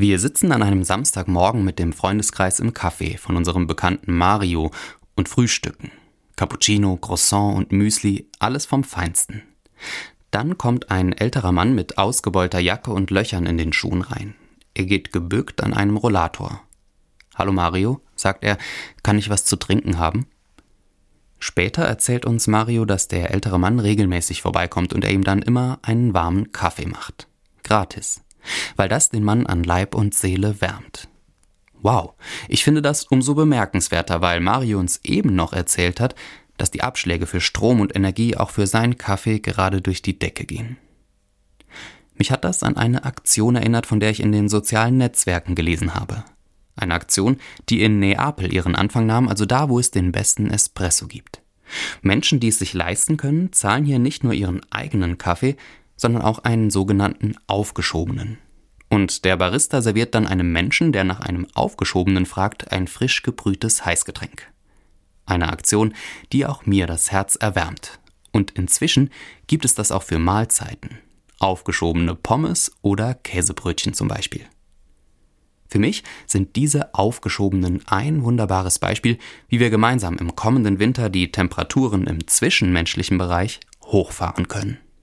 Wir sitzen an einem Samstagmorgen mit dem Freundeskreis im Café von unserem Bekannten Mario und frühstücken. Cappuccino, Croissant und Müsli, alles vom Feinsten. Dann kommt ein älterer Mann mit ausgebeulter Jacke und Löchern in den Schuhen rein. Er geht gebückt an einem Rollator. Hallo Mario, sagt er, kann ich was zu trinken haben? Später erzählt uns Mario, dass der ältere Mann regelmäßig vorbeikommt und er ihm dann immer einen warmen Kaffee macht. Gratis weil das den Mann an Leib und Seele wärmt. Wow, ich finde das umso bemerkenswerter, weil Mario uns eben noch erzählt hat, dass die Abschläge für Strom und Energie auch für seinen Kaffee gerade durch die Decke gehen. Mich hat das an eine Aktion erinnert, von der ich in den sozialen Netzwerken gelesen habe. Eine Aktion, die in Neapel ihren Anfang nahm, also da, wo es den besten Espresso gibt. Menschen, die es sich leisten können, zahlen hier nicht nur ihren eigenen Kaffee, sondern auch einen sogenannten aufgeschobenen. Und der Barista serviert dann einem Menschen, der nach einem aufgeschobenen fragt, ein frisch gebrühtes Heißgetränk. Eine Aktion, die auch mir das Herz erwärmt. Und inzwischen gibt es das auch für Mahlzeiten. Aufgeschobene Pommes oder Käsebrötchen zum Beispiel. Für mich sind diese aufgeschobenen ein wunderbares Beispiel, wie wir gemeinsam im kommenden Winter die Temperaturen im zwischenmenschlichen Bereich hochfahren können.